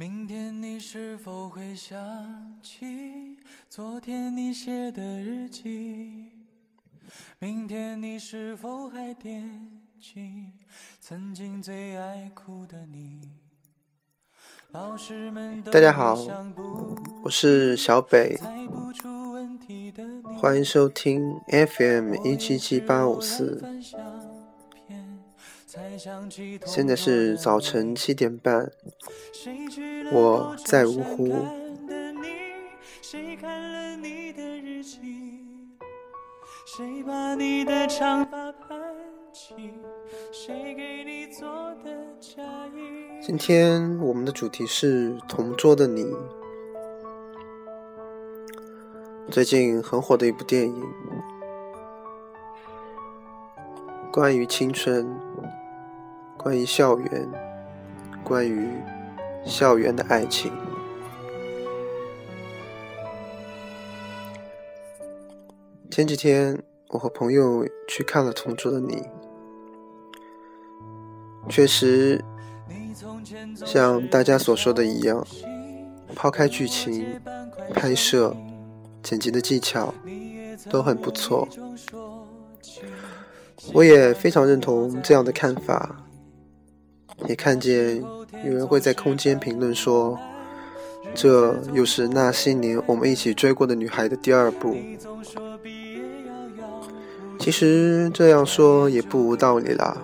明天你是否会想起昨天你写的日记？明天你是否还惦记曾经最爱哭的你？老师们大家好，我是小北，欢迎收听 FM 一七七八五四。现在是早晨七点半，我在芜湖。今天我们的主题是同桌的你。最近很火的一部电影，关于青春。关于校园，关于校园的爱情。前几天，我和朋友去看了《同桌的你》，确实像大家所说的一样，抛开剧情、拍摄、剪辑的技巧都很不错。我也非常认同这样的看法。也看见有人会在空间评论说：“这又是那些年我们一起追过的女孩的第二部。”其实这样说也不无道理啦。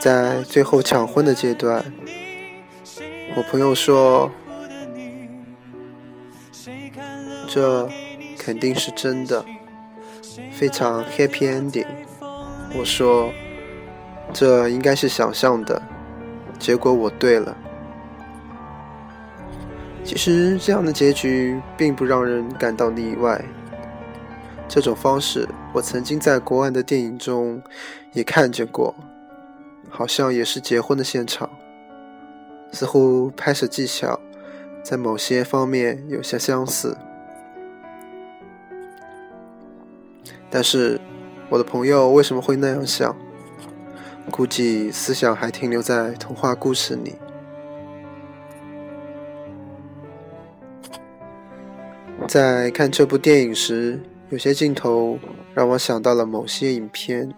在最后抢婚的阶段，我朋友说：“这肯定是真的，非常 happy ending。”我说。这应该是想象的，结果我对了。其实这样的结局并不让人感到意外。这种方式我曾经在国外的电影中也看见过，好像也是结婚的现场，似乎拍摄技巧在某些方面有些相似。但是我的朋友为什么会那样想？估计思想还停留在童话故事里。在看这部电影时，有些镜头让我想到了某些影片，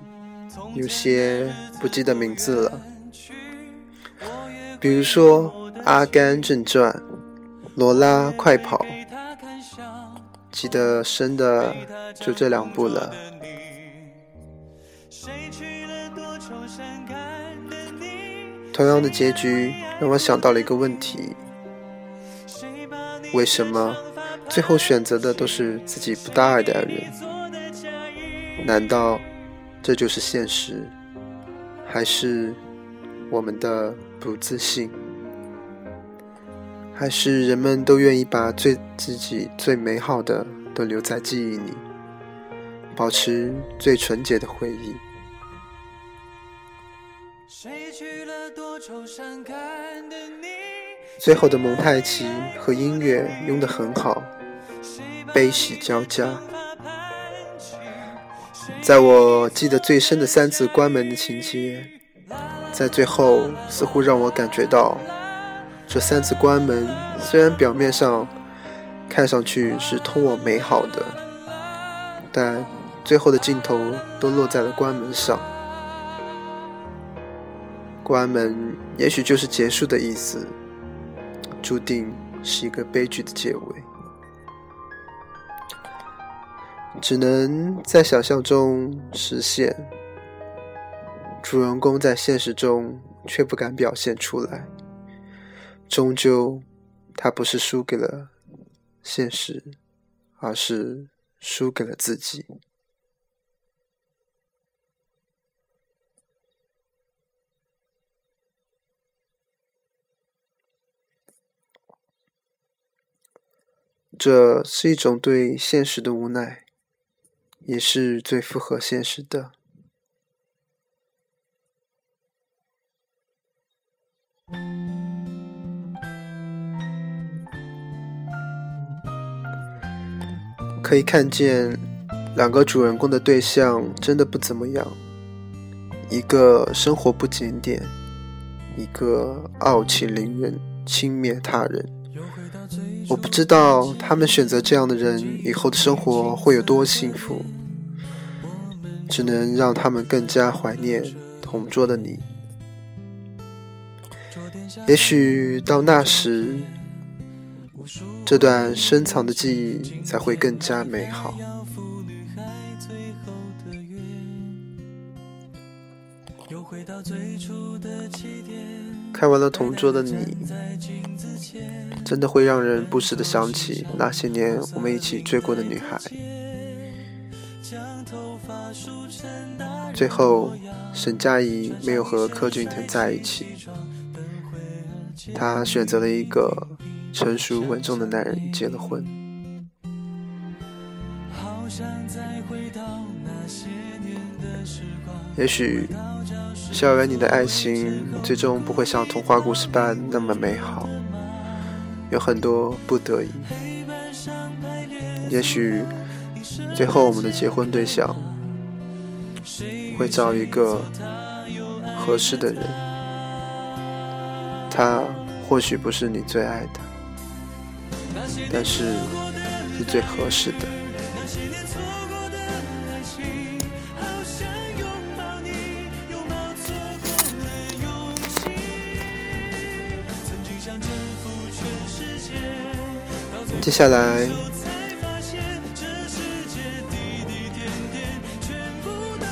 有些不记得名字了。比如说《阿甘正传》《罗拉快跑》，记得深的就这两部了。同样的结局让我想到了一个问题：为什么最后选择的都是自己不大爱的人？难道这就是现实，还是我们的不自信？还是人们都愿意把最自己最美好的都留在记忆里，保持最纯洁的回忆？最后的蒙太奇和音乐用得很好，悲喜交加。在我记得最深的三次关门的情节，在最后似乎让我感觉到，这三次关门虽然表面上看上去是通往美好的，但最后的镜头都落在了关门上。关门也许就是结束的意思，注定是一个悲剧的结尾，只能在想象中实现。主人公在现实中却不敢表现出来，终究他不是输给了现实，而是输给了自己。这是一种对现实的无奈，也是最符合现实的。可以看见，两个主人公的对象真的不怎么样，一个生活不检点，一个傲气凌人、轻蔑他人。我不知道他们选择这样的人以后的生活会有多幸福，只能让他们更加怀念同桌的你。也许到那时，这段深藏的记忆才会更加美好。看完了同桌的你，真的会让人不时的想起那些年我们一起追过的女孩。最后，沈佳宜没有和柯俊腾在一起，她选择了一个成熟稳重的男人结了婚。也许。校园里的爱情最终不会像童话故事般那么美好，有很多不得已。也许最后我们的结婚对象会找一个合适的人，他或许不是你最爱的，但是是最合适的。接下来，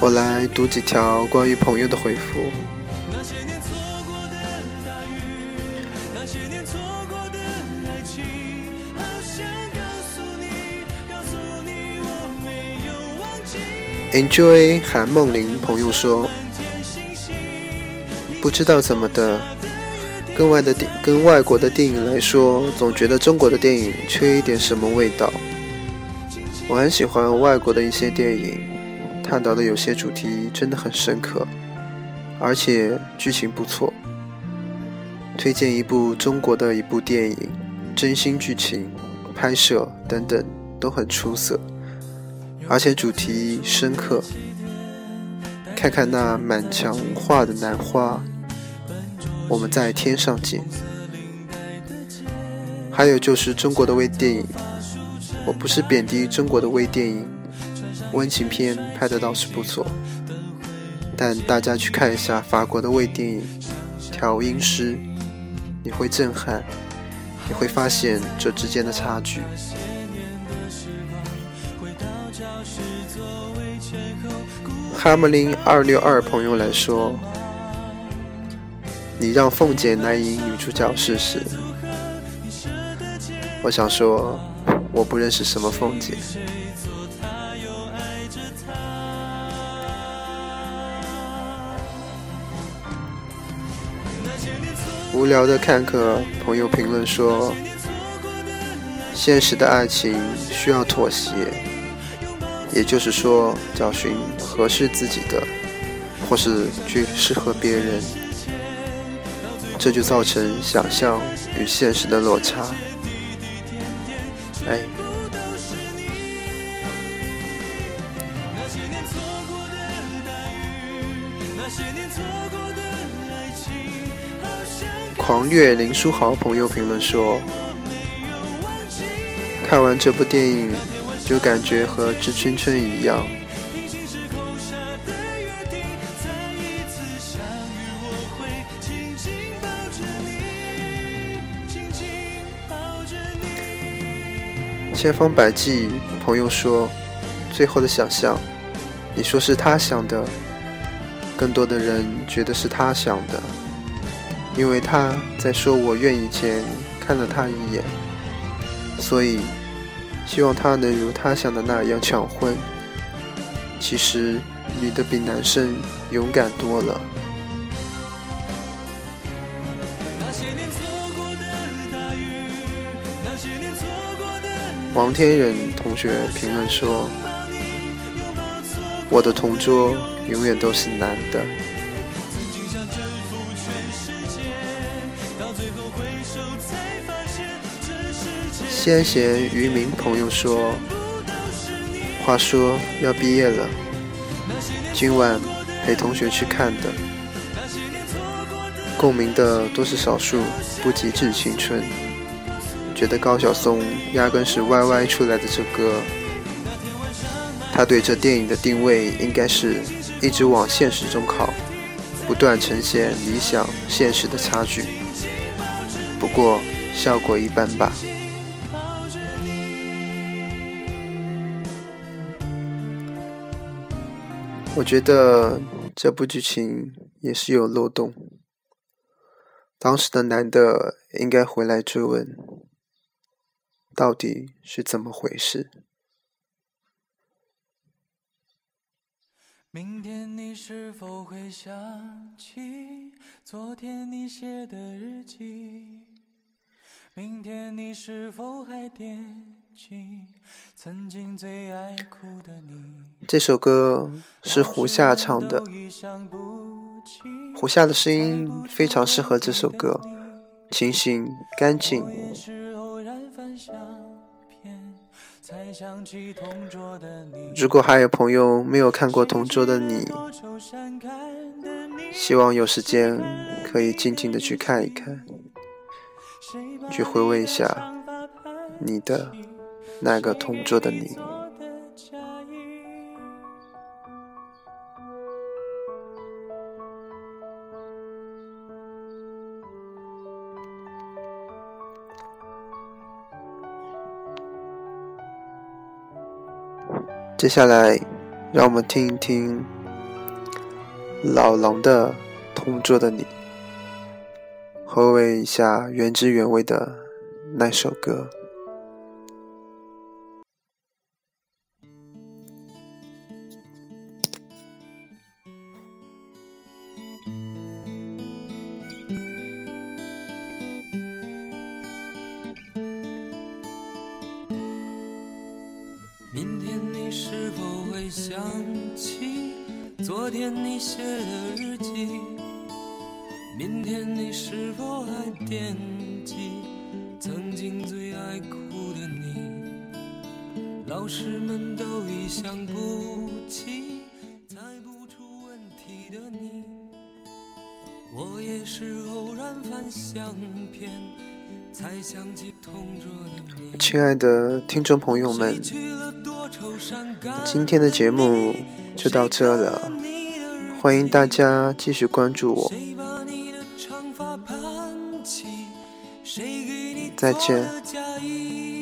我来读几条关于朋友的回复。Enjoy 韩梦玲朋友说：“不知道怎么的。”跟外的电，跟外国的电影来说，总觉得中国的电影缺一点什么味道。我很喜欢外国的一些电影，探讨的有些主题真的很深刻，而且剧情不错。推荐一部中国的一部电影，真心剧情、拍摄等等都很出色，而且主题深刻。看看那满墙画的兰花。我们在天上见。还有就是中国的微电影，我不是贬低中国的微电影，温情片拍的倒是不错，但大家去看一下法国的微电影《调音师》，你会震撼，你会发现这之间的差距。哈姆林二六二朋友来说。你让凤姐来演女主角试试。我想说，我不认识什么凤姐。无聊的看客朋友评论说：“现实的爱情需要妥协，也就是说，找寻合适自己的，或是去适合别人。”这就造成想象与现实的落差。哎，狂虐林书豪朋友评论说：“看完这部电影，就感觉和《致青春》一样。”千方百计，朋友说，最后的想象，你说是他想的，更多的人觉得是他想的，因为他在说我愿意前看了他一眼，所以希望他能如他想的那样抢婚。其实女的比男生勇敢多了。王天忍同学评论说：“我的同桌永远都是男的。”先贤渔民朋友说：“话说要毕业了，今晚陪同学去看的，共鸣的都是少数不极致青春。觉得高晓松压根是 YY 出来的这歌，他对这电影的定位应该是一直往现实中靠，不断呈现理想现实的差距。不过效果一般吧。我觉得这部剧情也是有漏洞，当时的男的应该回来追问。到底是怎么回事？明天你是否会想起昨天你写的日记？明天你是否还惦记曾经最爱哭的你？这首歌是胡夏唱的，胡夏的声音非常适合这首歌，清新干净。如果还有朋友没有看过《同桌的你》，希望有时间可以静静的去看一看，去回味一下你的那个同桌的你。接下来，让我们听一听老狼的《同桌的你》，回味一下原汁原味的那首歌。想起昨天你写的日记，明天你是否还惦记曾经最爱哭的你？老师们都已想不起猜不出问题的你，我也是偶然翻相片。亲爱的听众朋友们。今天的节目就到这了，欢迎大家继续关注我，再见。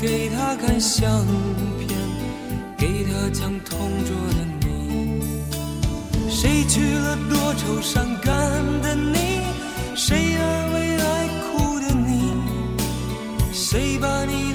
给他看相片，给他讲同桌的你。谁娶了多愁善感的你？谁安慰爱哭的你？谁把你？